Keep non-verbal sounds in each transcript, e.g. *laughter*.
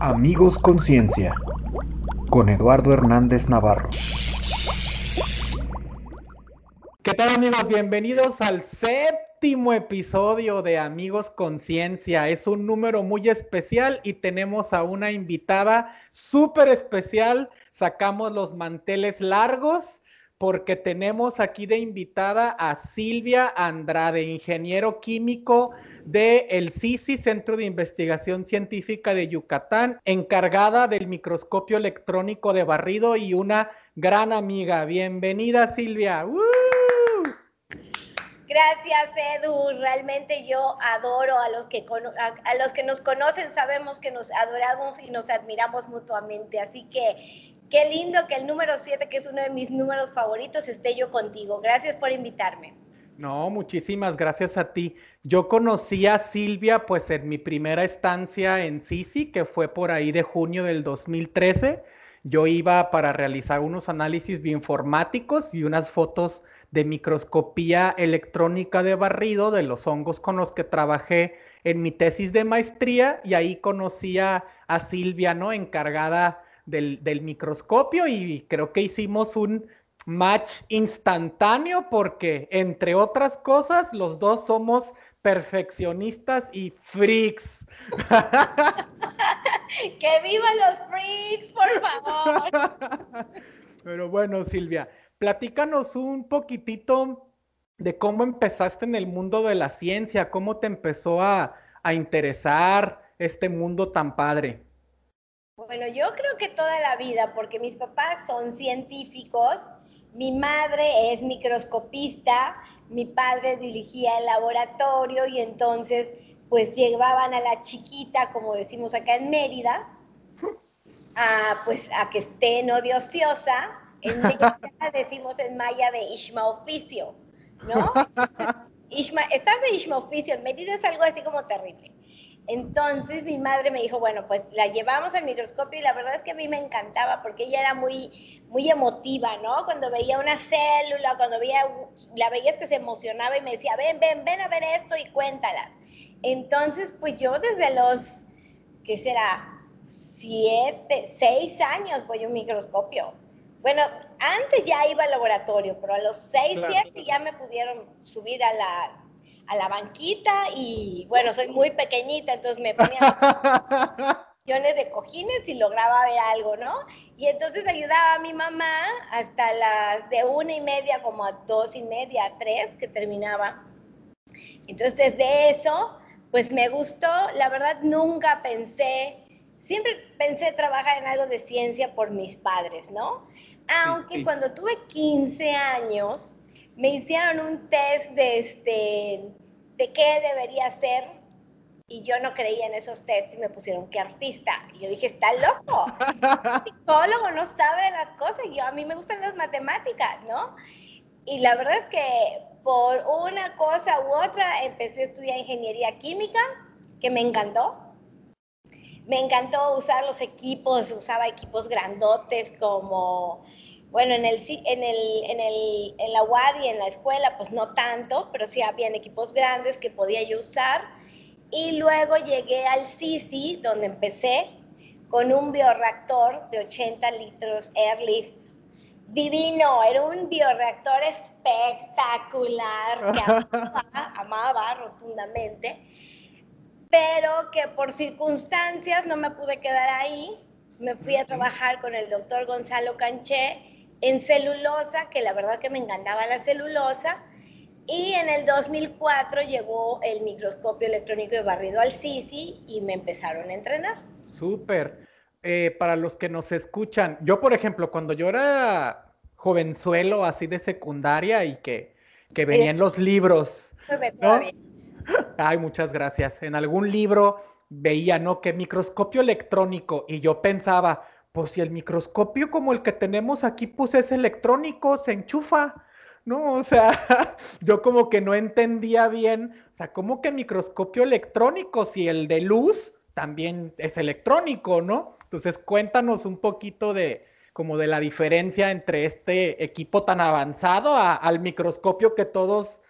Amigos Conciencia con Eduardo Hernández Navarro. ¿Qué tal amigos? Bienvenidos al séptimo episodio de Amigos Conciencia. Es un número muy especial y tenemos a una invitada súper especial. Sacamos los manteles largos porque tenemos aquí de invitada a Silvia Andrade, ingeniero químico del el CICI, Centro de Investigación Científica de Yucatán, encargada del microscopio electrónico de barrido y una gran amiga. Bienvenida, Silvia. Gracias, Edu. Realmente yo adoro a los que a, los que nos conocen, sabemos que nos adoramos y nos admiramos mutuamente. Así que qué lindo que el número 7, que es uno de mis números favoritos, esté yo contigo. Gracias por invitarme. No, muchísimas gracias a ti. Yo conocí a Silvia pues en mi primera estancia en Sisi, que fue por ahí de junio del 2013. Yo iba para realizar unos análisis bioinformáticos y unas fotos de microscopía electrónica de barrido de los hongos con los que trabajé en mi tesis de maestría y ahí conocí a, Silvia, ¿no? Encargada del, del microscopio y creo que hicimos un match instantáneo porque, entre otras cosas, los dos somos perfeccionistas y freaks. *laughs* ¡Que vivan los freaks, por favor! *laughs* Pero bueno, Silvia, platícanos un poquitito de cómo empezaste en el mundo de la ciencia, cómo te empezó a, a interesar este mundo tan padre. Bueno, yo creo que toda la vida, porque mis papás son científicos mi madre es microscopista, mi padre dirigía el laboratorio y entonces pues llevaban a la chiquita, como decimos acá en Mérida, a, pues a que esté no de ociosa. En Mérida *laughs* decimos en maya de Ishma oficio, ¿no? *laughs* Ishma, estar de Ishma oficio en Mérida es algo así como terrible. Entonces mi madre me dijo, bueno, pues la llevamos al microscopio y la verdad es que a mí me encantaba porque ella era muy, muy emotiva, ¿no? Cuando veía una célula, cuando veía, la veías que se emocionaba y me decía, ven, ven, ven a ver esto y cuéntalas. Entonces, pues yo desde los, ¿qué será? Siete, seis años voy a un microscopio. Bueno, antes ya iba al laboratorio, pero a los seis, siete ya me pudieron subir a la a la banquita y bueno, soy muy pequeñita, entonces me ponía *laughs* millones de cojines y lograba ver algo, ¿no? Y entonces ayudaba a mi mamá hasta las de una y media como a dos y media, a tres que terminaba. Entonces desde eso, pues me gustó, la verdad nunca pensé, siempre pensé trabajar en algo de ciencia por mis padres, ¿no? Aunque cuando tuve 15 años, me hicieron un test de, este, de qué debería ser y yo no creía en esos tests y me pusieron que artista. Y yo dije, está loco. El *laughs* psicólogo no sabe de las cosas. Y yo, a mí me gustan las matemáticas, ¿no? Y la verdad es que por una cosa u otra empecé a estudiar ingeniería química, que me encantó. Me encantó usar los equipos, usaba equipos grandotes como bueno, en, el, en, el, en, el, en la UAD y en la escuela, pues no tanto, pero sí habían equipos grandes que podía yo usar. Y luego llegué al CICI, donde empecé con un bioreactor de 80 litros Airlift. Divino, era un bioreactor espectacular que *laughs* amaba, amaba rotundamente, pero que por circunstancias no me pude quedar ahí. Me fui a trabajar con el doctor Gonzalo Canché en celulosa, que la verdad que me encantaba la celulosa. Y en el 2004 llegó el microscopio electrónico de barrido al CICI y me empezaron a entrenar. Súper. Eh, para los que nos escuchan, yo por ejemplo, cuando yo era jovenzuelo así de secundaria y que, que venían los libros. ¿no? *laughs* Ay, muchas gracias. En algún libro veía, ¿no? Que microscopio electrónico y yo pensaba, pues si el microscopio como el que tenemos aquí, pues es electrónico, se enchufa, ¿no? *laughs* O sea, yo como que no entendía bien, o sea, ¿cómo que microscopio electrónico si el de luz también es electrónico, ¿no? Entonces cuéntanos un poquito de como de la diferencia entre este equipo tan avanzado al microscopio que todos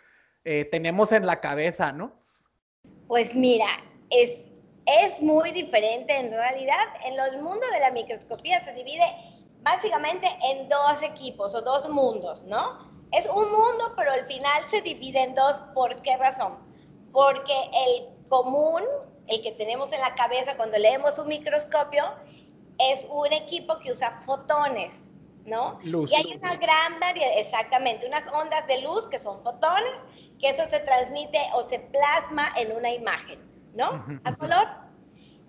eh, tenemos en la cabeza, ¿no? Pues mira, es es muy diferente en realidad. En los mundos de la microscopía se divide básicamente en dos equipos o dos mundos, ¿no? Es un mundo, pero al final se divide en dos. ¿Por qué razón? Porque el común, el que tenemos en la cabeza cuando leemos un microscopio, es un equipo que usa fotones, ¿no? Luz. Y hay una gran variedad, exactamente, unas ondas de luz que son fotones, que eso se transmite o se plasma en una imagen, ¿no? A color.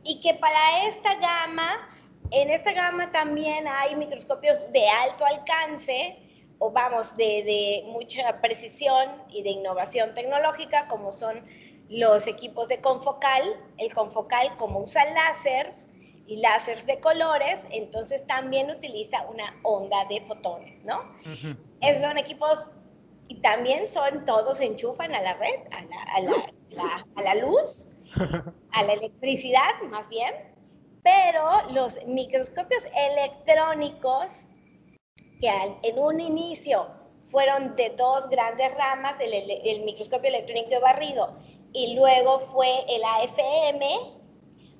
Y que para esta gama, en esta gama también hay microscopios de alto alcance, o vamos, de, de mucha precisión y de innovación tecnológica, como son los equipos de confocal. El confocal, como usa láseres y láseres de colores, entonces también utiliza una onda de fotones, ¿no? Esos son equipos y también son todos enchufan a la red, a la, a la, la, a la luz, a la electricidad más bien, pero los microscopios electrónicos que en un inicio fueron de dos grandes ramas, el, el, el, microscopio electrónico de barrido y luego fue el AFM,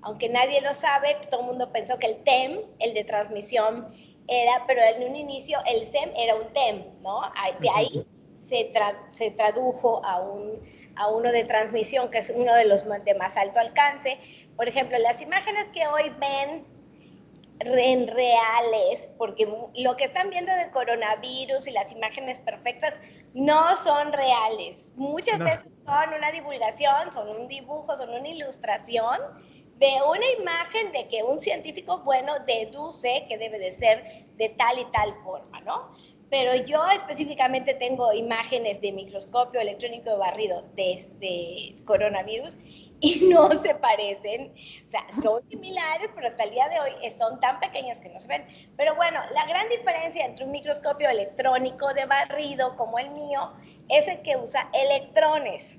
aunque nadie lo sabe, todo el mundo pensó que el TEM, el de transmisión, era, pero en un inicio el SEM era un TEM, ¿no? De ahí se, tra se tradujo a, un, a uno de transmisión, que es uno de los de más alto alcance. Por ejemplo, las imágenes que hoy ven en reales, porque lo que están viendo del coronavirus y las imágenes perfectas no son reales. Muchas no. veces son una divulgación, son un dibujo, son una ilustración de una imagen de que un científico bueno deduce que debe de ser de tal y tal forma, ¿no? Pero yo específicamente tengo imágenes de microscopio electrónico de barrido de, de coronavirus y *laughs* no se parecen, o sea, son similares, pero hasta el día de hoy son tan pequeñas que no se ven. Pero bueno, la gran diferencia entre un microscopio electrónico de barrido como el mío es el que usa electrones,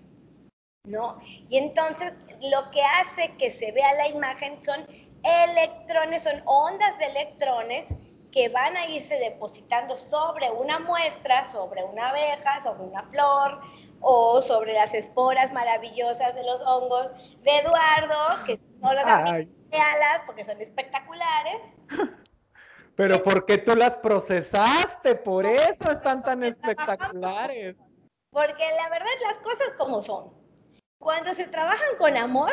¿no? Y entonces lo que hace que se vea la imagen son electrones, son ondas de electrones que van a irse depositando sobre una muestra, sobre una abeja, sobre una flor, o sobre las esporas maravillosas de los hongos de Eduardo, que no las alas porque son espectaculares. *laughs* Pero porque tú las procesaste, por eso están tan espectaculares. Porque la verdad las cosas como son. Cuando se trabajan con amor,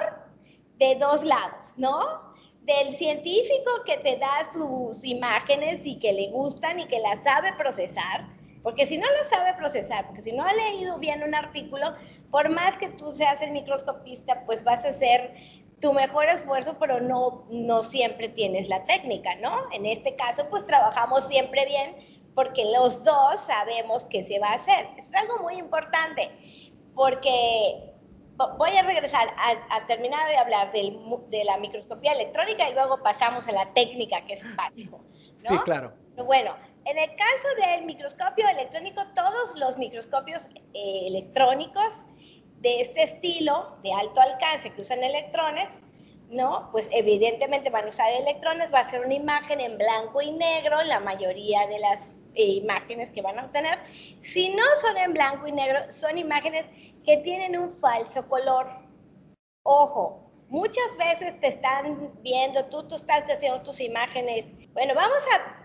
de dos lados, ¿no? Del científico que te da sus imágenes y que le gustan y que las sabe procesar, porque si no lo sabe procesar, porque si no ha leído bien un artículo, por más que tú seas el microscopista, pues vas a hacer tu mejor esfuerzo, pero no, no siempre tienes la técnica, ¿no? En este caso, pues trabajamos siempre bien porque los dos sabemos qué se va a hacer. Es algo muy importante, porque voy a regresar a, a terminar de hablar del, de la microscopía electrónica y luego pasamos a la técnica, que es básico. ¿no? Sí, claro. Bueno, en el caso del microscopio electrónico, todos los microscopios eh, electrónicos de este estilo, de alto alcance, que usan electrones, ¿no? Pues evidentemente van a usar electrones, va a ser una imagen en blanco y negro, la mayoría de las eh, imágenes que van a obtener. Si no son en blanco y negro, son imágenes que tienen un falso color. Ojo, muchas veces te están viendo, tú, tú estás haciendo tus imágenes. Bueno, vamos a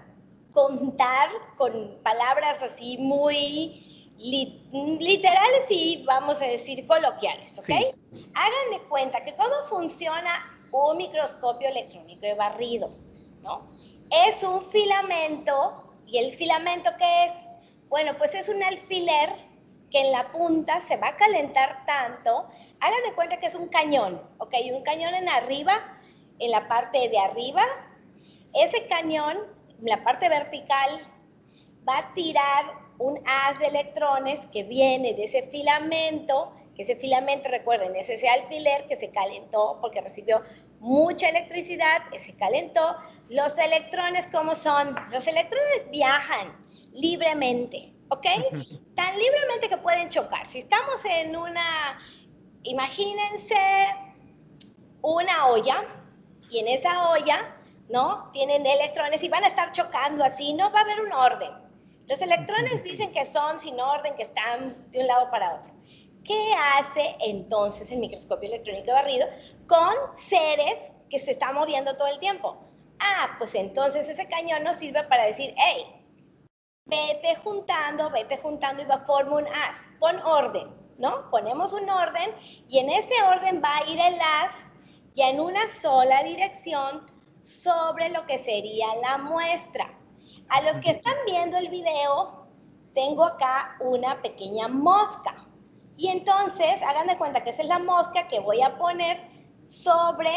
contar con palabras así muy li literales y vamos a decir coloquiales, ¿ok? Sí. Hagan de cuenta que cómo funciona un microscopio electrónico de barrido, ¿no? Es un filamento, ¿y el filamento qué es? Bueno, pues es un alfiler que en la punta se va a calentar tanto, hagan de cuenta que es un cañón, ¿ok? Un cañón en arriba, en la parte de arriba, ese cañón la parte vertical va a tirar un haz de electrones que viene de ese filamento, que ese filamento, recuerden, es ese alfiler que se calentó porque recibió mucha electricidad, se calentó. Los electrones, ¿cómo son? Los electrones viajan libremente, ¿ok? Tan libremente que pueden chocar. Si estamos en una, imagínense una olla, y en esa olla ¿no? Tienen electrones y van a estar chocando así, no va a haber un orden. Los electrones dicen que son sin orden, que están de un lado para otro. ¿Qué hace entonces el microscopio electrónico barrido con seres que se están moviendo todo el tiempo? Ah, pues entonces ese cañón nos sirve para decir, hey, vete juntando, vete juntando y va a formar un as. Pon orden, ¿no? Ponemos un orden y en ese orden va a ir el as ya en una sola dirección sobre lo que sería la muestra. A los que están viendo el video, tengo acá una pequeña mosca. Y entonces, hagan de cuenta que esa es la mosca que voy a poner sobre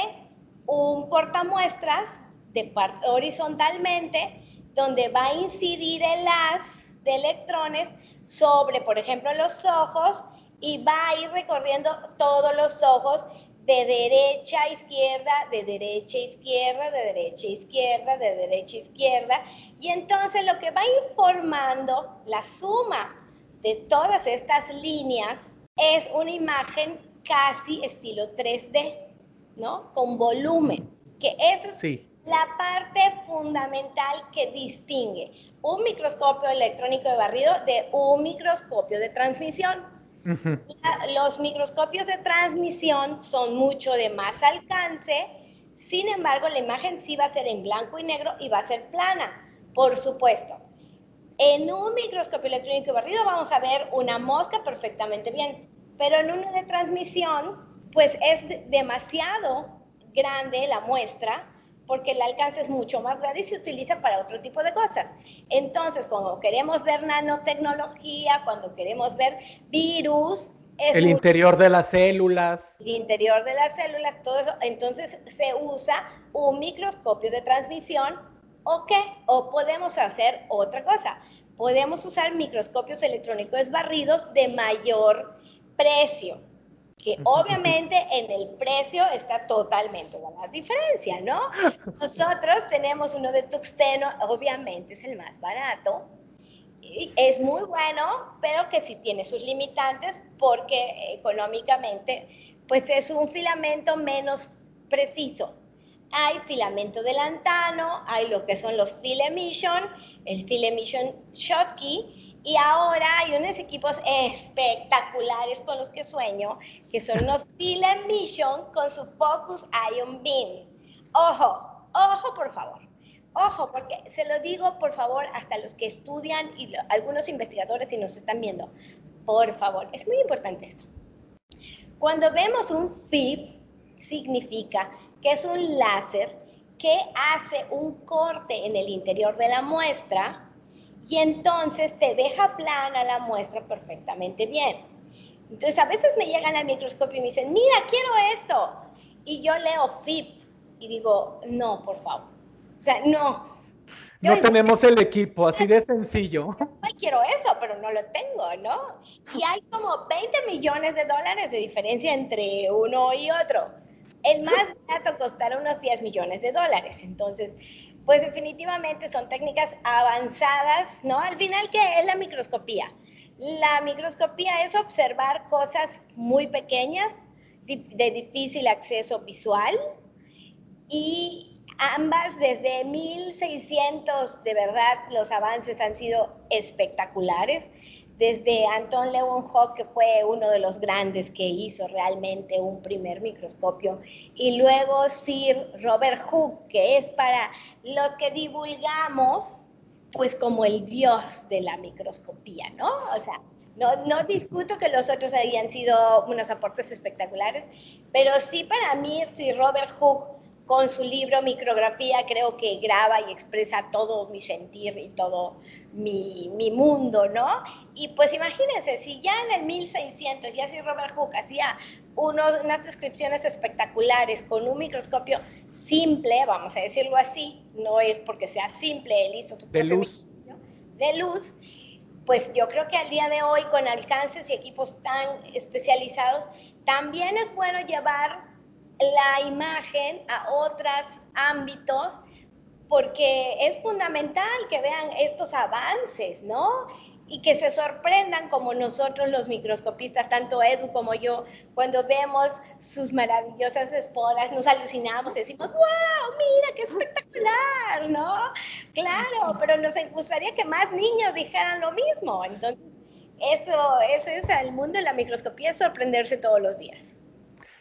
un portamuestras de horizontalmente, donde va a incidir el haz de electrones sobre, por ejemplo, los ojos y va a ir recorriendo todos los ojos de derecha a izquierda, de derecha a izquierda, de derecha a izquierda, de derecha a izquierda. Y entonces lo que va informando la suma de todas estas líneas es una imagen casi estilo 3D, ¿no? Con volumen, que es la parte fundamental que distingue un microscopio electrónico de barrido de un microscopio de transmisión. los microscopios de transmisión son mucho de más alcance, sin embargo la imagen sí va a ser en blanco y negro y va a ser plana, por supuesto. En un microscopio electrónico de barrido vamos a ver una mosca perfectamente bien, pero en uno de transmisión, pues es demasiado grande la muestra porque el alcance es mucho más grande y se utiliza para otro tipo de cosas. Entonces, cuando queremos ver nanotecnología, cuando queremos ver virus, es el interior de las células. El interior de las células, todo eso. Entonces se usa un microscopio de transmisión o qué? O podemos hacer otra cosa. Podemos usar microscopios electrónicos barridos de mayor precio, que *laughs* obviamente en el precio está totalmente la diferencia, ¿no? *laughs* Nosotros tenemos uno de tuxteno, obviamente es el más barato, y es muy bueno, pero que sí tiene sus limitantes porque económicamente pues es un filamento menos preciso. Hay filamento de lantano, hay lo que son los fill emission, el fill emission Schottky, y ahora hay unos equipos espectaculares con los que sueño, que son los *laughs* Film Mission con su Focus Ion Beam. Ojo, ojo por favor. Ojo, porque se lo digo por favor hasta los que estudian y algunos investigadores y nos están viendo. Por favor, es muy importante esto. Cuando vemos un FIB, significa que es un láser que hace un corte en el interior de la muestra y entonces te deja plana la muestra perfectamente bien. Entonces a veces me llegan al microscopio y me dicen, mira, quiero esto. Y yo leo FIP y digo, no, por favor. O sea, no. No tenemos el equipo, así de *laughs* sencillo. Yo quiero eso, pero no lo tengo, ¿no? Y hay como 20 millones de dólares de diferencia entre uno y otro. El más barato costará unos 10 millones de dólares. Entonces, pues definitivamente son técnicas avanzadas, ¿no? Al final, ¿qué es la microscopía? La microscopía es observar cosas muy pequeñas, de difícil acceso visual, y ambas desde 1600, de verdad, los avances han sido espectaculares desde Anton Leeuwenhoek, que fue uno de los grandes que hizo realmente un primer microscopio, y luego Sir Robert Hooke, que es para los que divulgamos, pues como el dios de la microscopía, ¿no? O sea, no, no discuto que los otros hayan sido unos aportes espectaculares, pero sí para mí Sir Robert Hooke con su libro Micrografía creo que graba y expresa todo mi sentir y todo mi, mi mundo, ¿no? Y pues imagínense, si ya en el 1600 ya si Robert Hooke hacía unos, unas descripciones espectaculares con un microscopio simple, vamos a decirlo así, no es porque sea simple, él hizo su de luz. de luz, pues yo creo que al día de hoy con alcances y equipos tan especializados, también es bueno llevar la imagen a otros ámbitos porque es fundamental que vean estos avances, ¿no? Y que se sorprendan como nosotros los microscopistas, tanto Edu como yo, cuando vemos sus maravillosas esporas, nos alucinamos, decimos, wow, mira, qué espectacular, ¿no? Claro, pero nos gustaría que más niños dijeran lo mismo. Entonces, eso, eso es el mundo de la microscopía, sorprenderse todos los días.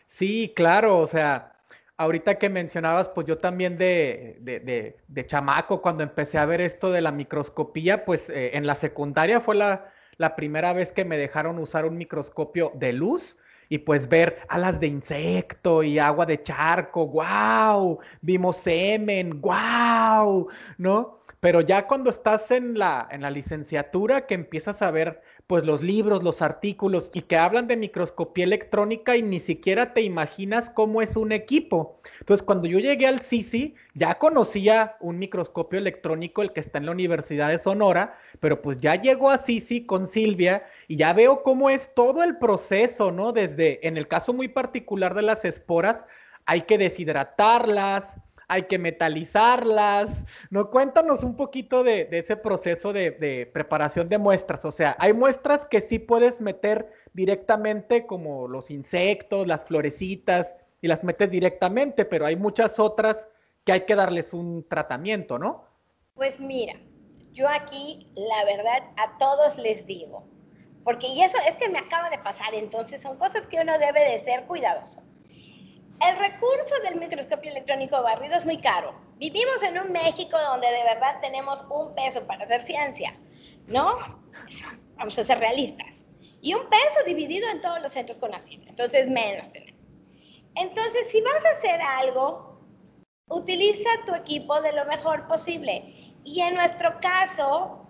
Sí, claro, o sea, ahorita que mencionabas, pues yo también de, de, de, chamaco, cuando empecé a ver esto de la microscopía, pues eh, en la secundaria fue la, la primera vez que me dejaron usar un microscopio de luz y pues ver alas de insecto y agua de charco, wow, vimos semen, wow, ¿no? Pero ya cuando estás en la, en la licenciatura que empiezas a ver pues los libros, los artículos y que hablan de microscopía electrónica y ni siquiera te imaginas cómo es un equipo. Entonces, cuando yo llegué al CICI, ya conocía un microscopio electrónico, el que está en la Universidad de Sonora, pero pues ya llego a CICI con Silvia y ya veo cómo es todo el proceso, ¿no? Desde, en el caso muy particular de las esporas, hay que deshidratarlas, hay que metalizarlas, ¿no? Cuéntanos un poquito de, ese proceso de, preparación de muestras. O sea, hay muestras que sí puedes meter directamente, como los insectos, las florecitas, y las metes directamente, pero hay muchas otras que hay que darles un tratamiento, ¿no? Pues mira, yo aquí, la verdad, a todos les digo, porque y eso es que me acaba de pasar, entonces son cosas que uno debe de ser cuidadoso. El recurso del microscopio electrónico barrido es muy caro. Vivimos en un México donde de verdad tenemos un peso para hacer ciencia, ¿no? Vamos a ser realistas. Y un peso dividido en todos los centros con ciencia. Entonces, menos tenemos. Entonces, si vas a hacer algo, utiliza tu equipo de lo mejor posible. Y en nuestro caso,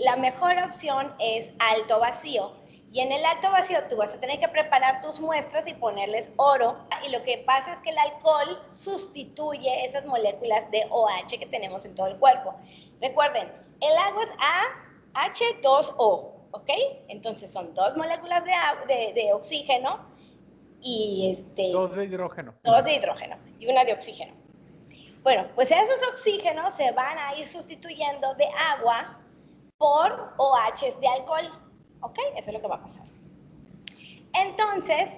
la mejor opción es alto vacío y en el alto vacío tú vas a tener que preparar tus muestras y ponerles oro. Y lo que pasa es que el alcohol sustituye esas moléculas de OH que tenemos en todo el cuerpo. Recuerden, el agua es AH2O, ¿ok? Entonces son dos moléculas de, de, oxígeno y este... Dos de hidrógeno. Dos de hidrógeno y una de oxígeno. Bueno, pues esos oxígenos se van a ir sustituyendo de agua por OH de alcohol. ¿Ok? Eso es lo que va a pasar. Entonces,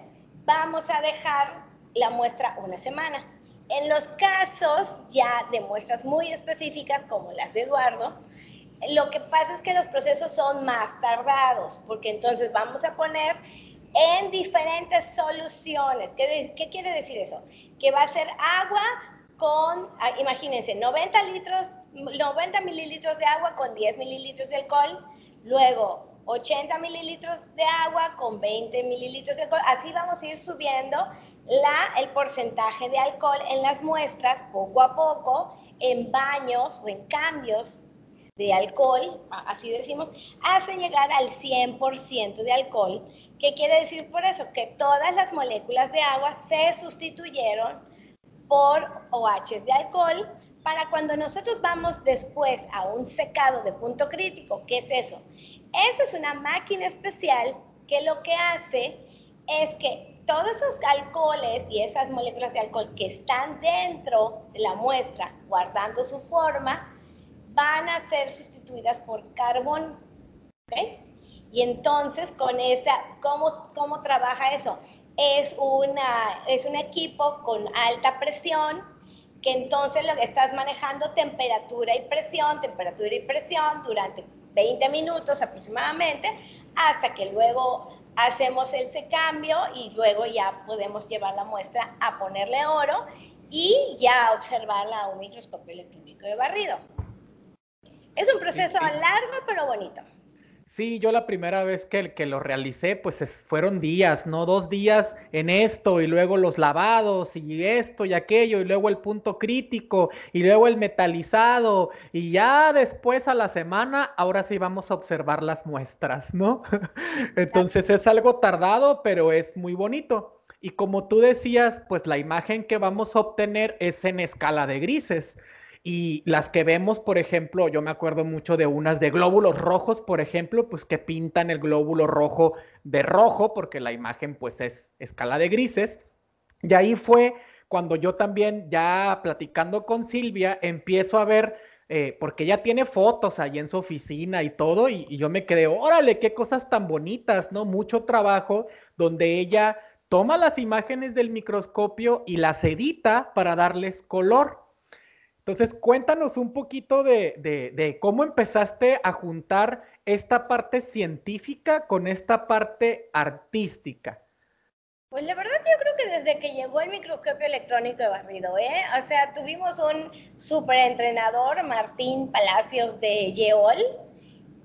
vamos a dejar la muestra una semana. En los casos ya de muestras muy específicas, como las de Eduardo, lo que pasa es que los procesos son más tardados, porque entonces vamos a poner en diferentes soluciones. ¿Qué, qué quiere decir eso? Que va a ser agua con, ah, imagínense, 90 litros, 90 mililitros de agua con 10 mililitros de alcohol, luego 80 mililitros de agua con 20 mililitros de alcohol. Así vamos a ir subiendo la, el porcentaje de alcohol en las muestras poco a poco, en baños o en cambios de alcohol, así decimos, hasta llegar al 100% de alcohol. ¿Qué quiere decir por eso? Que todas las moléculas de agua se sustituyeron por OH de alcohol para cuando nosotros vamos después a un secado de punto crítico, ¿qué es eso? Esa es una máquina especial que lo que hace es que todos esos alcoholes y esas moléculas de alcohol que están dentro de la muestra, guardando su forma, van a ser sustituidas por carbón. Y entonces, con esa, ¿cómo, cómo trabaja eso? Es, una, es un equipo con alta presión, que entonces lo que estás manejando temperatura y presión, temperatura y presión durante 20 minutos aproximadamente, hasta que luego hacemos ese cambio y luego ya podemos llevar la muestra a ponerle oro y ya observarla a un microscopio electrónico de barrido. Es un proceso largo pero bonito. Sí, yo la primera vez que, que lo realicé, pues fueron días, ¿no? Dos días en esto y luego los lavados y esto y aquello y luego el punto crítico y luego el metalizado y ya después a la semana, ahora sí vamos a observar las muestras, ¿no? *laughs* Entonces es algo tardado, pero es muy bonito. Y como tú decías, pues la imagen que vamos a obtener es en escala de grises. Y las que vemos, por ejemplo, yo me acuerdo mucho de unas de glóbulos rojos, por ejemplo, pues que pintan el glóbulo rojo de rojo, porque la imagen pues es escala de grises. Y ahí fue cuando yo también, ya platicando con Silvia, empiezo a ver, eh, porque ella tiene fotos ahí en su oficina y todo, y, y yo me quedé, órale, qué cosas tan bonitas, ¿no? Mucho trabajo donde ella toma las imágenes del microscopio y las edita para darles color. Entonces, cuéntanos un poquito de, cómo empezaste a juntar esta parte científica con esta parte artística. Pues la verdad yo creo que desde que llegó el microscopio electrónico de barrido, ¿eh? O sea, tuvimos un súper entrenador, Martín Palacios de Yeol,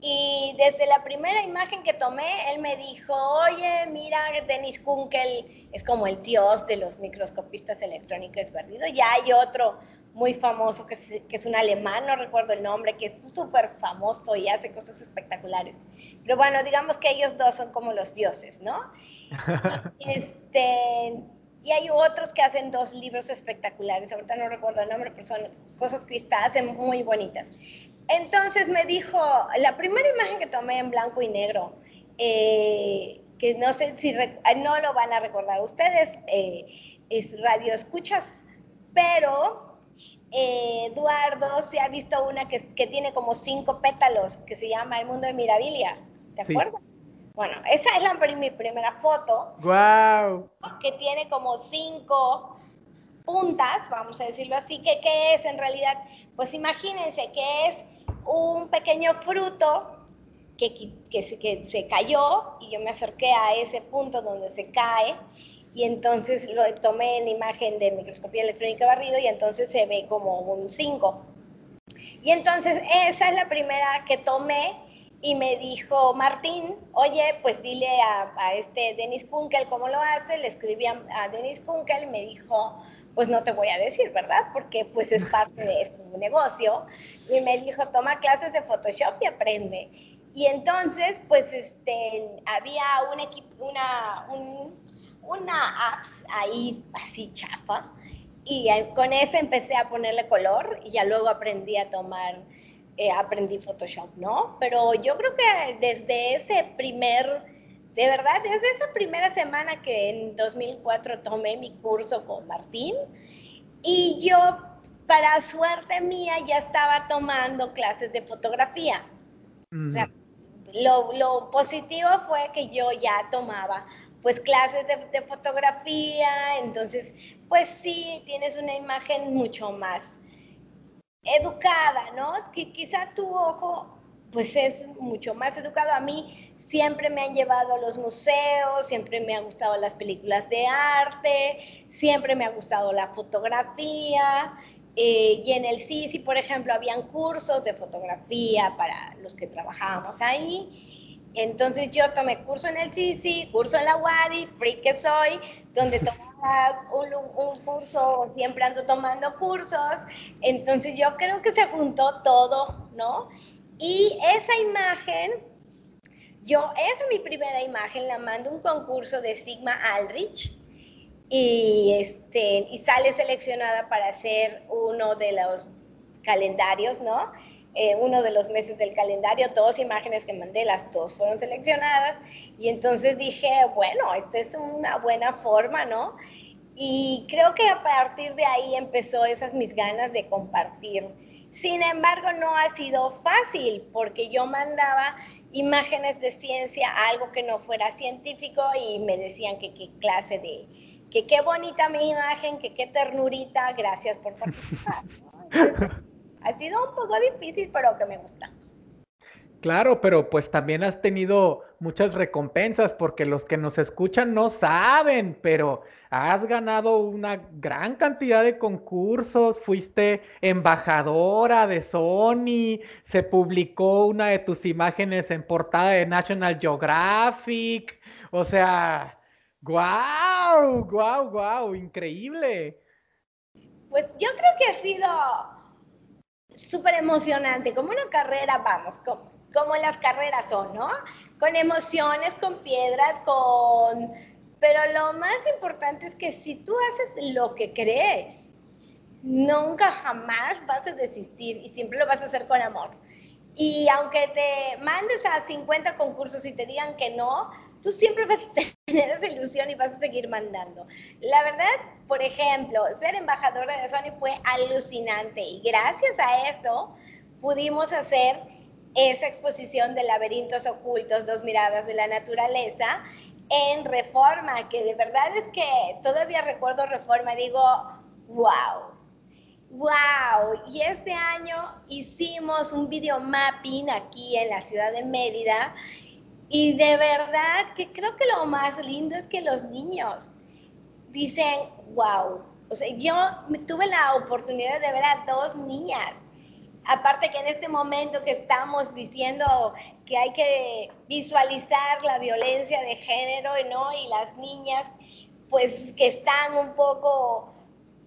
y desde la primera imagen que tomé, él me dijo, oye, mira, Dennis Kunkel es como el dios de los microscopistas electrónicos perdido. Ya hay otro muy famoso que es, que es un alemán, no recuerdo el nombre, que es súper famoso y hace cosas espectaculares. Pero bueno, digamos que ellos dos son como los dioses, ¿no? *laughs* y, este, y hay otros que hacen dos libros espectaculares, ahorita no recuerdo el nombre, pero son cosas que hacen muy bonitas. Entonces me dijo, la primera imagen que tomé en blanco y negro, eh, que no sé si no lo van a recordar ustedes, eh, es radio escuchas, pero eh, Eduardo se ha visto una que, que, tiene como cinco pétalos, que se llama El Mundo de Mirabilia, ¿te acuerdas? Bueno, esa es la, mi primera foto. ¡Wow! Que tiene como cinco puntas, vamos a decirlo así, que ¿qué es en realidad? Pues imagínense que es un pequeño fruto que, que se cayó y yo me acerqué a ese punto donde se cae y entonces lo tomé en imagen de microscopía electrónica barrido y entonces se ve como un 5. Y entonces esa es la primera que tomé y me dijo Martín, oye, pues dile a, a este Denis Kunkel cómo lo hace, le escribí a, a Denis Kunkel y me dijo, pues no te voy a decir, ¿verdad? Porque pues es parte de su negocio. Y me dijo, toma clases de Photoshop y aprende. Y entonces, pues, este, había un equipo, una, una apps ahí así chafa. Y con esa empecé a ponerle color y ya luego aprendí a tomar, eh, aprendí Photoshop, ¿no? Pero yo creo que desde ese primer de verdad, desde esa primera semana que en 2004 tomé mi curso con Martín y yo, para suerte mía, ya estaba tomando clases de fotografía. O sea, lo, lo, positivo fue que yo ya tomaba pues clases de, fotografía, entonces pues sí, tienes una imagen mucho más educada, ¿no? Que quizá tu ojo pues es mucho más educado. A mí siempre me han llevado a los museos, siempre me han gustado las películas de arte, siempre me ha gustado la fotografía. Eh, y en el CICI, por ejemplo, habían cursos de fotografía para los que trabajábamos ahí. Entonces yo tomé curso en el CICI, curso en la UADI, free que soy, donde *laughs* tomaba un, un, curso, siempre ando tomando cursos. Entonces yo creo que se juntó todo, ¿no? Y esa imagen, yo, esa es mi primera imagen, la mando a un concurso de Sigma Aldrich y, este, y sale seleccionada para hacer uno de los calendarios, ¿no? Eh, uno de los meses del calendario, dos imágenes que mandé, las dos fueron seleccionadas y entonces dije, bueno, esta es una buena forma, ¿no? Y creo que a partir de ahí empezó esas mis ganas de compartir sin embargo, no ha sido fácil porque yo mandaba imágenes de ciencia, algo que no fuera científico y me decían que qué clase de, que qué bonita mi imagen, que qué ternurita, gracias por participar. *laughs* ha sido un poco difícil, pero que me gusta. Claro, pero pues también has tenido muchas recompensas porque los que nos escuchan no saben, pero has ganado una gran cantidad de concursos, fuiste embajadora de Sony, se publicó una de tus imágenes en portada de National Geographic, o sea, guau, guau, guau, increíble. Pues yo creo que ha sido súper emocionante, como una carrera, vamos, como como las carreras son, ¿no? Con emociones, con piedras, con... Pero lo más importante es que si tú haces lo que crees, nunca jamás vas a desistir y siempre lo vas a hacer con amor. Y aunque te mandes a 50 concursos y te digan que no, tú siempre vas a *laughs* tener esa ilusión y vas a seguir mandando. La verdad, por ejemplo, ser embajadora de Sony fue alucinante y gracias a eso pudimos hacer esa exposición de laberintos ocultos, dos miradas de la naturaleza, en Reforma, que de verdad es que todavía recuerdo Reforma, digo, wow, wow. Y este año hicimos un video mapping aquí en la ciudad de Mérida y de verdad que creo que lo más lindo es que los niños dicen, wow. O sea, yo tuve la oportunidad de ver a dos niñas. Aparte que en este momento que estamos diciendo que hay que visualizar la violencia de género, ¿no? Y las niñas, pues que están un poco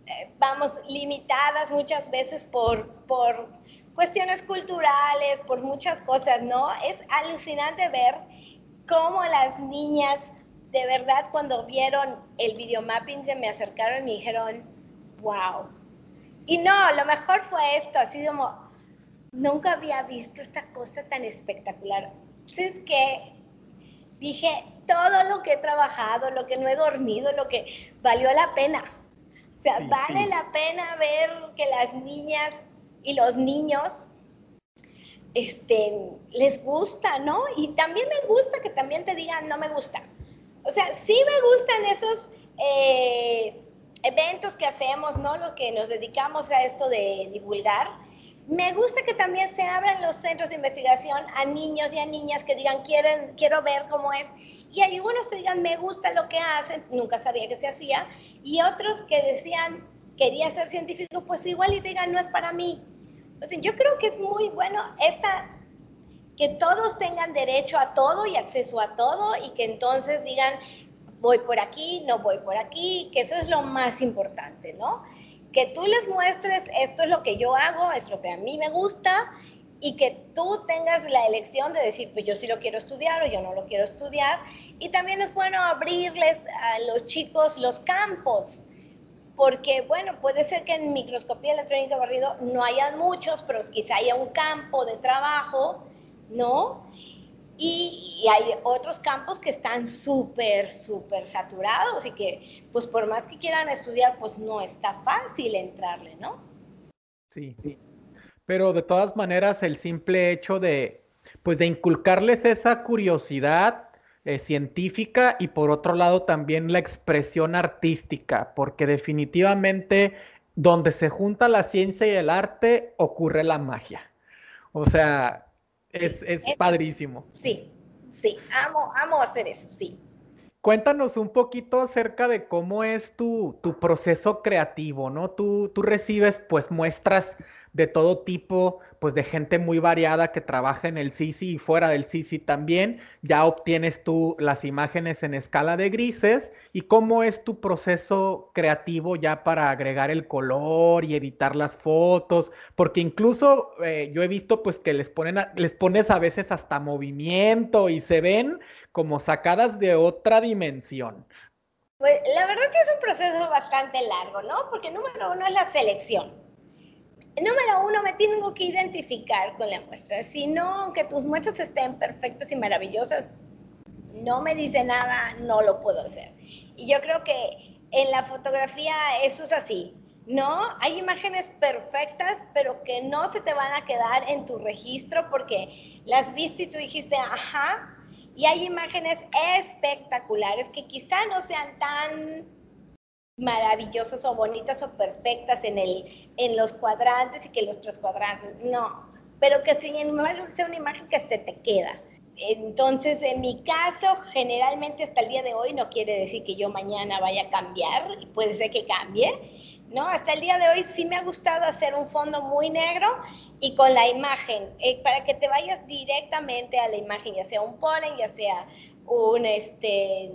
eh, vamos, limitadas muchas veces por, por cuestiones culturales, por muchas cosas, ¿no? Es alucinante ver cómo las niñas, de verdad, cuando vieron el videomapping, se me acercaron y me dijeron, wow. Y no, lo mejor fue esto, así como, nunca había visto esta cosa tan espectacular. Es que dije, todo lo que he trabajado, lo que no he dormido, lo que valió la pena sea, vale la pena ver que las niñas y los niños este, les gusta, ¿no? Y también me gusta que también te digan, no me gusta. O sea, sí me gustan esos eh, eventos que hacemos, ¿no? Los que nos dedicamos a esto de divulgar. Me gusta que también se abran los centros de investigación a niños y a niñas que digan, quieren, quiero ver cómo es y hay unos que digan, me gusta lo que hacen, nunca sabía que se hacía, y otros que decían, quería ser científico, pues igual y digan, no es para mí. Yo creo que es muy bueno esta, que todos tengan derecho a todo y acceso a todo, y que entonces digan, voy por aquí, no voy por aquí, que eso es lo más importante, ¿no? Que tú les muestres, esto es lo que yo hago, es lo que a mí me gusta, y que tú tengas la elección de decir, pues yo sí lo quiero estudiar o yo no lo quiero estudiar. Y también es bueno abrirles a los chicos los campos, porque bueno, puede ser que en microscopía electrónica barrido no haya muchos, pero quizá haya un campo de trabajo, ¿no? Y, y hay otros campos que están súper, súper saturados y que, pues por más que quieran estudiar, pues no está fácil entrarle, ¿no? Sí, sí. Pero de todas maneras, el simple hecho de, pues, de inculcarles esa curiosidad eh, científica y por otro lado también la expresión artística, porque definitivamente donde se junta la ciencia y el arte ocurre la magia. O sea, es, es padrísimo. Sí, sí, amo, amo hacer eso, sí. Cuéntanos un poquito acerca de cómo es tu, tu proceso creativo, ¿no? Tú, tú recibes pues muestras de todo tipo, pues de gente muy variada que trabaja en el CICI y fuera del CICI también. Ya obtienes tú las imágenes en escala de grises y cómo es tu proceso creativo ya para agregar el color y editar las fotos, porque incluso eh, yo he visto pues que les, ponen les pones a veces hasta movimiento y se ven como sacadas de otra dimensión. Pues la verdad sí es un proceso bastante largo, ¿no? Porque número uno es la selección Número uno, me tengo que identificar con la muestra. Si no, aunque tus muestras estén perfectas y maravillosas, no me dice nada, no lo puedo hacer. Y yo creo que en la fotografía eso es así, ¿no? Hay imágenes perfectas, pero que no se te van a quedar en tu registro porque las viste y tú dijiste, ajá. Y hay imágenes espectaculares que quizá no sean tan maravillosas o bonitas o perfectas en, el, en los cuadrantes y que los tres cuadrantes, no, pero que sin embargo sea una imagen que se te queda. Entonces, en mi caso, generalmente hasta el día de hoy no quiere decir que yo mañana vaya a cambiar, puede ser que cambie, ¿no? Hasta el día de hoy sí me ha gustado hacer un fondo muy negro y con la imagen, eh, para que te vayas directamente a la imagen, ya sea un polen, ya sea un, este,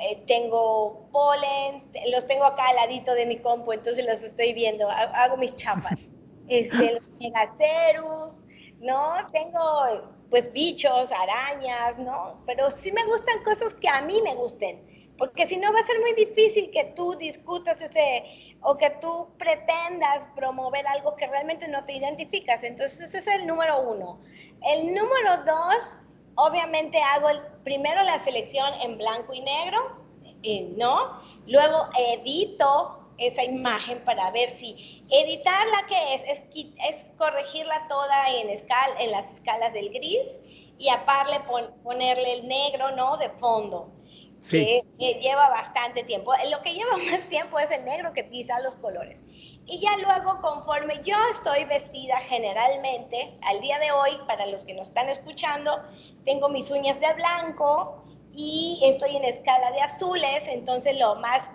eh, tengo polen, los tengo acá al ladito de mi compu, entonces los estoy viendo, hago mis chapas. *laughs* Este, los megacerus, ¿no? Tengo pues bichos, arañas, ¿no? Pero sí me gustan cosas que a mí me gusten, porque si no va a ser muy difícil que tú discutas ese o que tú pretendas promover algo que realmente no te identificas. Entonces ese es el número uno. El número dos obviamente hago el, primero la selección en blanco y negro, eh, ¿no? Luego edito esa imagen para ver si editarla que es, es, es corregirla toda en, escal, en las escalas del gris y aparte ponerle el negro, ¿no? De fondo. Sí. Que, lleva bastante tiempo. Lo que lleva *laughs* más tiempo es el negro que quizá los colores. Y ya luego, conforme yo estoy vestida generalmente, al día de hoy, para los que nos están escuchando, tengo mis uñas de blanco y estoy en escala de azules, entonces lo más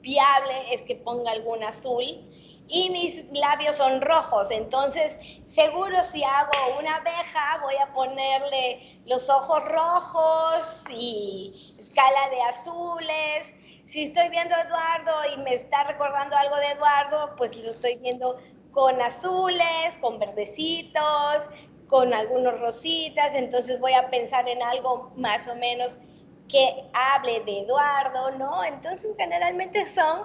viable es que ponga algún azul y mis labios son rojos, entonces seguro si hago una abeja voy a ponerle los ojos rojos y escala de azules. Si estoy viendo a Eduardo y me está recordando algo de Eduardo, pues lo estoy viendo con azules, con verdecitos, con algunos rositas, entonces voy a pensar en algo más o menos que hable de Eduardo, ¿no? Entonces generalmente son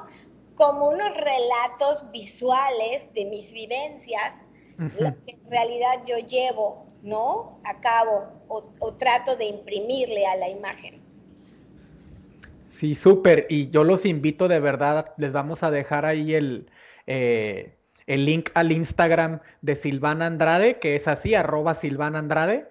como unos relatos visuales de mis vivencias, lo que en realidad yo llevo, ¿no? A cabo o, trato de imprimirle a la imagen. Sí, súper. Y yo los invito de verdad, les vamos a dejar ahí el, eh, el link al Instagram de Silvana Andrade, que es así, arroba Silvana Andrade.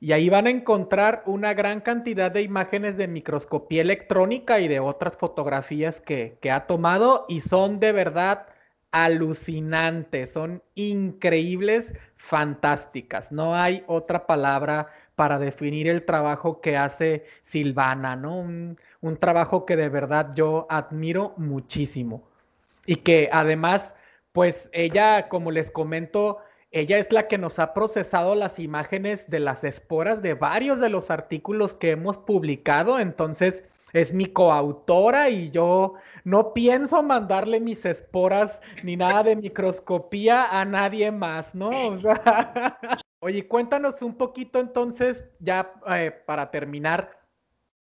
Y ahí van a encontrar una gran cantidad de imágenes de microscopía electrónica y de otras fotografías que, ha tomado y son de verdad alucinantes, son increíbles, fantásticas. No hay otra palabra para definir el trabajo que hace Silvana, ¿no? Un, trabajo que de verdad yo admiro muchísimo. Y que además, pues ella, como les comento, ella es la que nos ha procesado las imágenes de las esporas de varios de los artículos que hemos publicado, entonces es mi coautora y yo no pienso mandarle mis esporas ni nada de microscopía a nadie más, ¿no? *laughs* oye, cuéntanos un poquito entonces, ya eh, para terminar,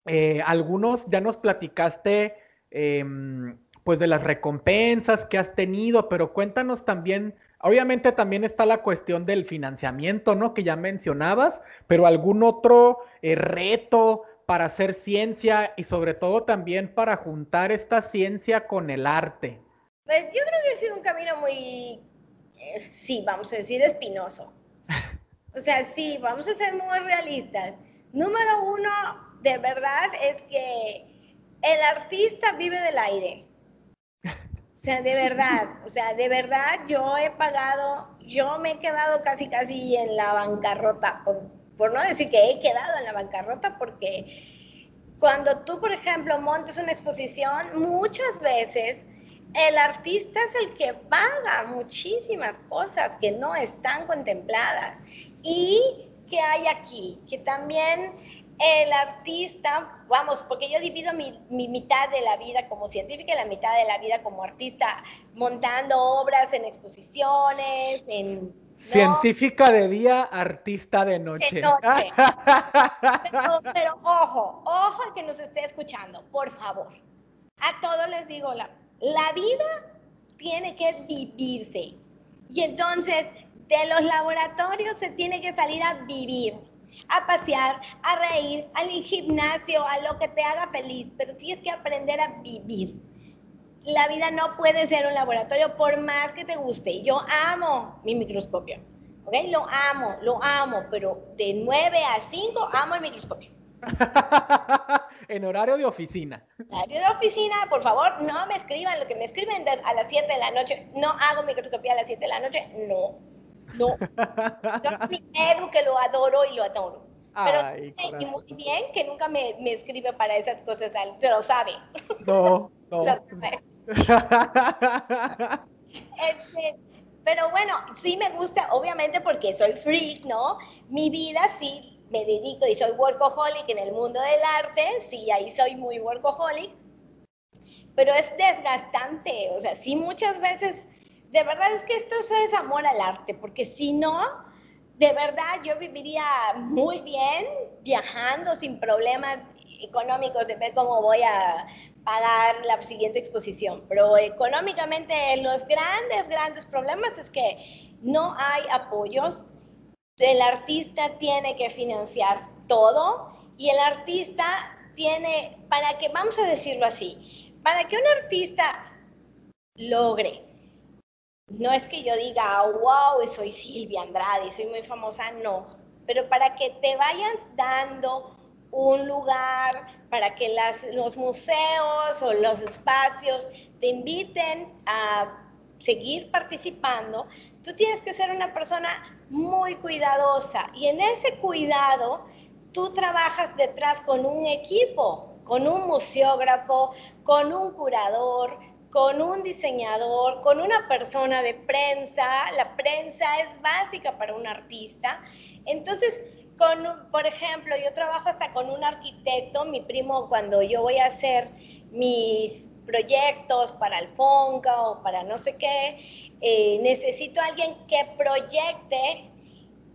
eh, algunos ya nos platicaste em, pues de las recompensas que has tenido, pero cuéntanos también Obviamente también está la cuestión del financiamiento, ¿no? Que ya mencionabas, pero algún otro eh, reto para hacer ciencia y sobre todo también para juntar esta ciencia con el arte. Pues yo creo que ha sido un camino muy, sí, vamos a decir, espinoso. *laughs* O sea, sí, vamos a ser muy realistas. Número uno, de verdad, es que el artista vive del aire. O sea, de verdad, o sea, de verdad yo he pagado, yo me he quedado casi, casi en la bancarrota, por, no decir que he quedado en la bancarrota, porque cuando tú, por ejemplo, montes una exposición, muchas veces el artista es el que paga muchísimas cosas que no están contempladas. Y que hay aquí, que también el artista, vamos, porque yo divido mi, mitad de la vida como científica y la mitad de la vida como artista, montando obras en exposiciones, en... Científica de día, artista de noche. *laughs* pero, ojo, ojo al que nos esté escuchando, por favor. A todos les digo, la, la vida tiene que vivirse. Y entonces, de los laboratorios se tiene que salir a vivir a pasear, a reír, al gimnasio, a lo que te haga feliz, pero tienes que aprender a vivir. La vida no puede ser un laboratorio por más que te guste. Yo amo mi microscopio, ¿ok? Lo amo, lo amo, pero de 9 a 5 amo el microscopio. *laughs* en horario de oficina. Horario de oficina, por favor, no me escriban lo que me escriben a las 7 de la noche. No hago microscopía a las 7 de la noche, no. No. Yo a mi Edu que lo adoro y lo adoro. Pero sí, y muy bien que nunca me, me, escribe para esas cosas, *laughs* lo sabe. No, *laughs* no. Este, pero bueno, sí me gusta, obviamente porque soy freak, ¿no? Mi vida sí me dedico y soy workaholic en el mundo del arte, sí, ahí soy muy workaholic, pero es desgastante, o sea, sí muchas veces de verdad es que esto es amor al arte, porque si no, de verdad yo viviría muy bien viajando sin problemas económicos de ver cómo voy a pagar la siguiente exposición. Pero económicamente los grandes, grandes problemas es que no hay apoyos. El artista tiene que financiar todo y el artista tiene, para que, vamos a decirlo así, para que un artista logre no es que yo diga, wow, soy Silvia Andrade, soy muy famosa, no, pero para que te vayas dando un lugar, para que los museos o los espacios te inviten a seguir participando, tú tienes que ser una persona muy cuidadosa. Y en ese cuidado tú trabajas detrás con un equipo, con un museógrafo, con un curador, con un diseñador, con una persona de prensa. La prensa es básica para un artista. Entonces, con, por ejemplo, yo trabajo hasta con un arquitecto, mi primo, cuando yo voy a hacer mis proyectos para el FONCA o para no sé qué, eh, necesito a alguien que proyecte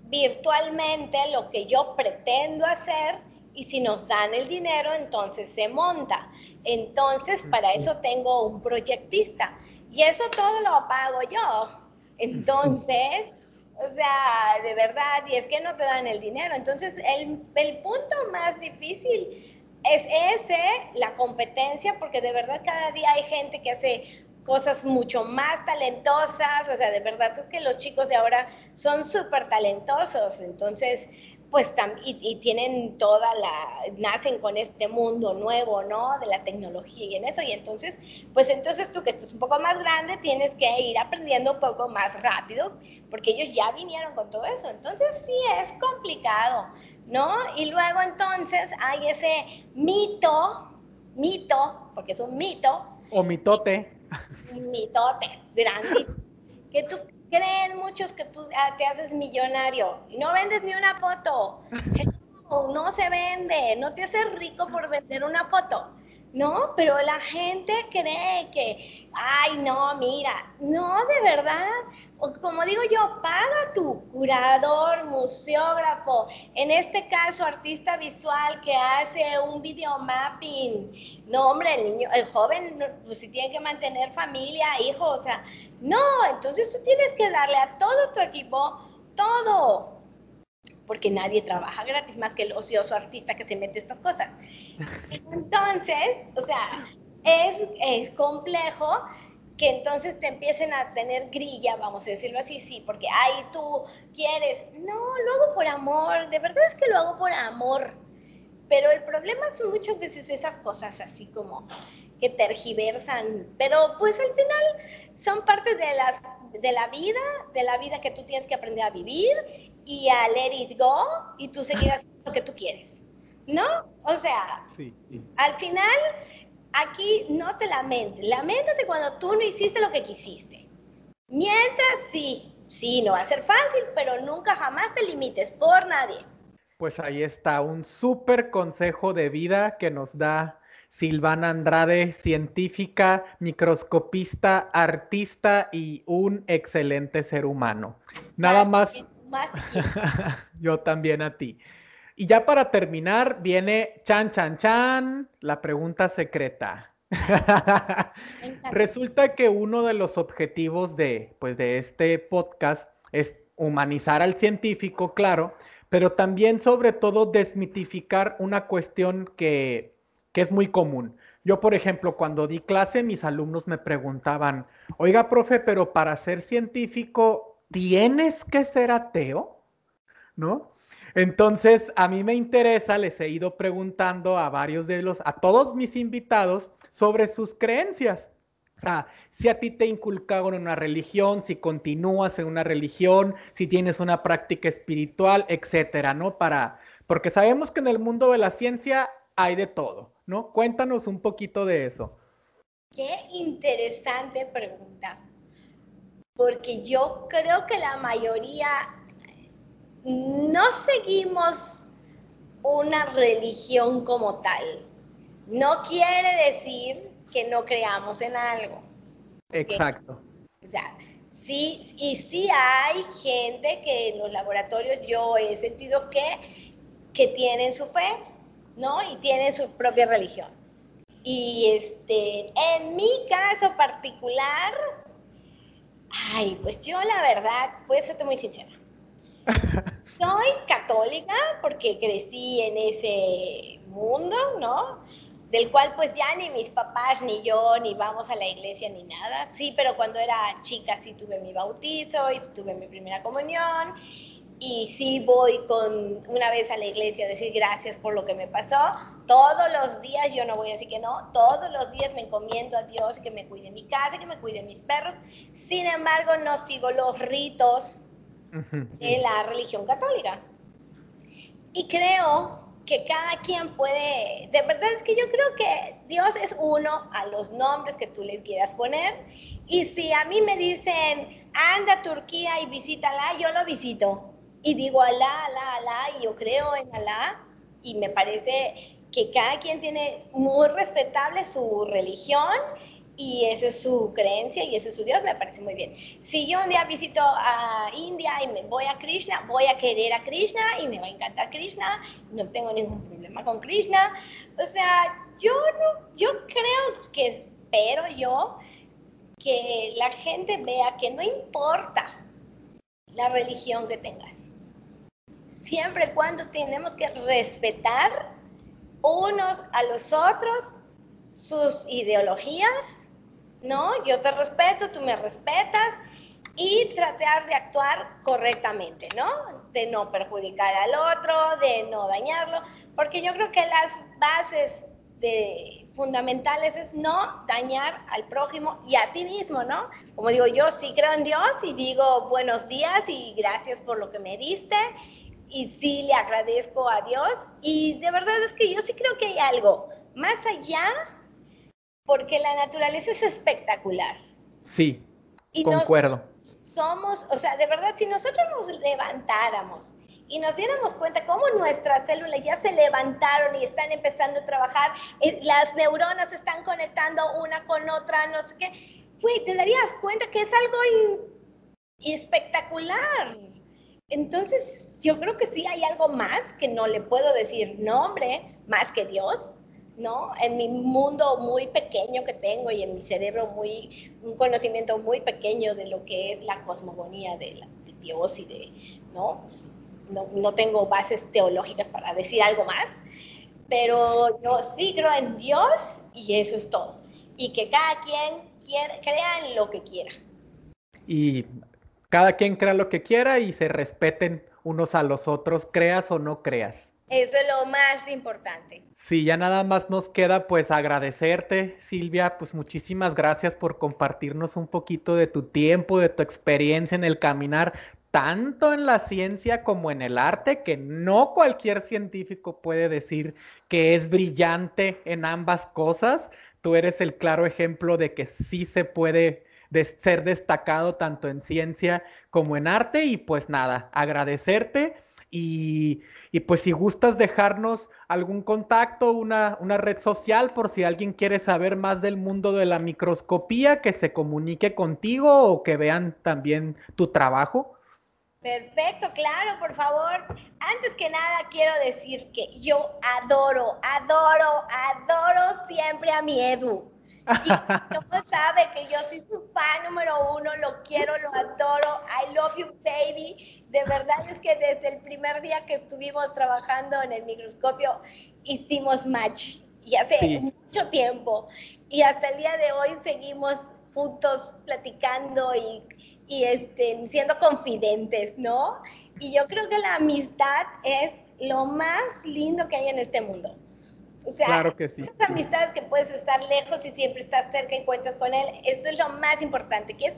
virtualmente lo que yo pretendo hacer y si nos dan el dinero, entonces se monta. Entonces, para eso tengo un proyectista y eso todo lo pago yo. Entonces, o sea, de verdad, y es que no te dan el dinero. Entonces, el, el punto más difícil es ese, la competencia, porque de verdad cada día hay gente que hace cosas mucho más talentosas, o sea, de verdad es que los chicos de ahora son súper talentosos, entonces, pues, y, y, tienen toda la, nacen con este mundo nuevo, ¿no? De la tecnología y en eso, y entonces, pues entonces tú que estás un poco más grande, tienes que ir aprendiendo un poco más rápido, porque ellos ya vinieron con todo eso, entonces sí es complicado, ¿no? Y luego entonces hay ese mito, mito, porque es un mito. O mitote. Mitote, grandísimo. que tú creen muchos que tú ah, te haces millonario y no vendes ni una foto. *laughs* No, no se vende, no te haces rico por vender una foto. No, pero la gente cree que, ay, no, mira, no, de verdad, como digo yo, paga tu curador, museógrafo, en este caso artista visual que hace un video mapping. No, hombre, el niño, el joven, pues si tiene que mantener familia, hijos, o sea, no, entonces tú tienes que darle a todo tu equipo todo, porque nadie trabaja gratis más que el ocioso artista que se mete estas cosas. Entonces, o sea, es, es complejo que entonces te empiecen a tener grilla, vamos a decirlo así, sí, porque, ay, tú quieres, no, lo hago por amor, de verdad es que lo hago por amor, pero el problema son muchas veces esas cosas así como que tergiversan, pero pues al final son parte de, las, de la vida, de la vida que tú tienes que aprender a vivir y a let it go y tú seguir haciendo lo que tú quieres, ¿no? O sea, al final aquí no te lamentes, lamentate cuando tú no hiciste lo que quisiste. Mientras sí, sí, no va a ser fácil, pero nunca jamás te limites por nadie. Pues ahí está, un súper consejo de vida que nos da Silvana Andrade, científica, microscopista, artista y un excelente ser humano. Nada más. Más *laughs* Yo también a ti. Y ya para terminar, viene Chan Chan Chan, la pregunta secreta. Resulta que uno de los objetivos de, pues, de este podcast es humanizar al científico, claro, pero también sobre todo desmitificar una cuestión que, que es muy común. Yo, por ejemplo, cuando di clase, mis alumnos me preguntaban, oiga, profe, pero para ser científico, ¿tienes que ser ateo? ¿No? Entonces, a mí me interesa, les he ido preguntando a varios de los, a todos mis invitados sobre sus creencias. O sea, si a ti te inculcaron una religión, si continúas en una religión, si tienes una práctica espiritual, etcétera, ¿no? Para, porque sabemos que en el mundo de la ciencia hay de todo, ¿no? Cuéntanos un poquito de eso. Qué interesante pregunta, porque yo creo que la mayoría no seguimos una religión como tal. No quiere decir que no creamos en algo. Exacto. O sea, sí, y sí hay gente que en los laboratorios yo he sentido que, que tienen su fe, ¿no? Y tienen su propia religión. Y este, en mi caso particular, ay, pues yo la verdad, voy a serte muy sincera. *laughs* Soy católica porque crecí en ese mundo, ¿no? Del cual pues ya ni mis papás ni yo ni vamos a la iglesia ni nada. Sí, pero cuando era chica sí tuve mi bautizo y tuve mi primera comunión y sí voy con una vez a la iglesia a decir gracias por lo que me pasó, Todos los días, yo no voy a decir que no, todos los días me encomiendo a Dios que me cuide mi casa, que me cuide mis perros. Sin embargo, no sigo los ritos de la religión católica. Y creo que cada quien puede, de verdad es que yo creo que Dios es uno a los nombres que tú les quieras poner. Y si a mí me dicen, anda a Turquía y visítala, yo lo visito. Y digo, Alá, Alá, Alá, y yo creo en Alá. Y me parece que cada quien tiene muy respetable su religión y esa es su creencia y ese es su Dios, me parece muy bien. Si yo un día visito a India y me voy a Krishna, voy a querer a Krishna y me va a encantar Krishna, no tengo ningún problema con Krishna. O sea, yo no, yo creo que espero yo que la gente vea que no importa la religión que tengas, siempre y cuando tenemos que respetar unos a los otros sus ideologías ¿no? Yo te respeto, tú me respetas y tratar de actuar correctamente, ¿no? De no perjudicar al otro, de no dañarlo, porque yo creo que las bases de, fundamentales es no dañar al prójimo y a ti mismo, ¿no? Como digo, yo sí creo en Dios y digo buenos días y gracias por lo que me diste y sí le agradezco a Dios y de verdad es que yo sí creo que hay algo más allá porque la naturaleza es espectacular. Sí, y concuerdo. Somos, o sea, de verdad, si nosotros nos levantáramos y nos diéramos cuenta cómo nuestras células ya se levantaron y están empezando a trabajar, eh, las neuronas se están conectando una con otra, no sé qué, güey, te darías cuenta que es algo espectacular. Entonces, yo creo que sí hay algo más que no le puedo decir nombre, más que Dios, ¿no? En mi mundo muy pequeño que tengo y en mi cerebro muy, un conocimiento muy pequeño de lo que es la cosmogonía de, Dios y de, ¿no? ¿no? No tengo bases teológicas para decir algo más, pero yo sí creo en Dios y eso es todo. Y que cada quien quiera, crea en lo que quiera. Y cada quien crea lo que quiera y se respeten unos a los otros, creas o no creas. Eso es lo más importante. Sí, ya nada más nos queda pues agradecerte, Silvia, pues muchísimas gracias por compartirnos un poquito de tu tiempo, de tu experiencia en el caminar, tanto en la ciencia como en el arte, que no cualquier científico puede decir que es brillante en ambas cosas. Tú eres el claro ejemplo de que sí se puede ser destacado tanto en ciencia como en arte y pues nada, agradecerte y y pues si gustas dejarnos algún contacto, una, una, red social, por si alguien quiere saber más del mundo de la microscopía, que se comunique contigo o que vean también tu trabajo. Perfecto, claro, por favor. Antes que nada quiero decir que yo adoro, adoro, adoro siempre a mi Edu. Y como sabe que yo soy su fan número uno, lo quiero, lo adoro. I love you, baby. De verdad es que desde el primer día que estuvimos trabajando en el microscopio hicimos match. Y hace mucho tiempo. Y hasta el día de hoy seguimos juntos platicando y, y este, siendo confidentes, ¿no? Y yo creo que la amistad es lo más lindo que hay en este mundo. O sea, claro que sí. esas amistades que puedes estar lejos y siempre estás cerca y cuentas con él, eso es lo más importante, que es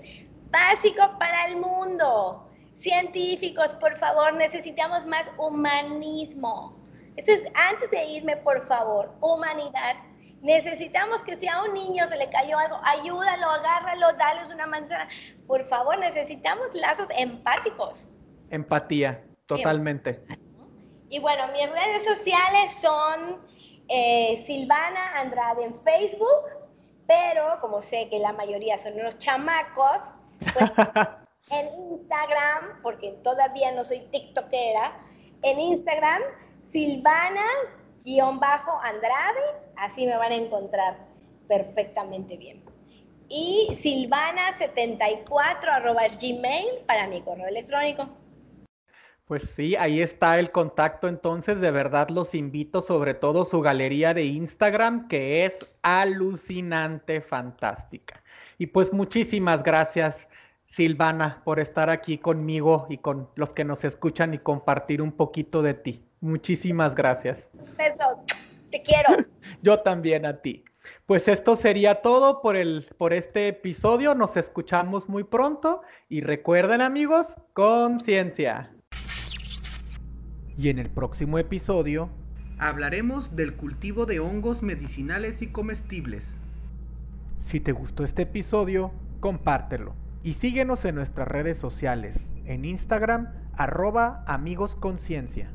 básico para el mundo. Científicos, por favor, necesitamos más humanismo. Eso es, antes de irme, por favor, humanidad. Necesitamos que si a un niño se le cayó algo, ayúdalo, agárralo, dale una manzana. Por favor, necesitamos lazos empáticos. Empatía, totalmente. Y bueno, mis redes sociales son eh, Silvana Andrade en Facebook, pero como sé que la mayoría son unos chamacos, pues *laughs* en Instagram, porque todavía no soy tiktokera, en Instagram, Silvana-Andrade, así me van a encontrar perfectamente bien. Y silvana74 arroba gmail para mi correo electrónico. Pues sí, ahí está el contacto. Entonces, de verdad los invito, sobre todo su galería de Instagram, que es alucinante, fantástica. Y pues muchísimas gracias, Silvana, por estar aquí conmigo y con los que nos escuchan y compartir un poquito de ti. Muchísimas gracias. Beso. Te quiero. *laughs* Yo también a ti. Pues esto sería todo por, el, por este episodio. Nos escuchamos muy pronto y recuerden amigos, conciencia. Y en el próximo episodio hablaremos del cultivo de hongos medicinales y comestibles. Si te gustó este episodio, compártelo y síguenos en nuestras redes sociales, en Instagram, arroba amigosconciencia.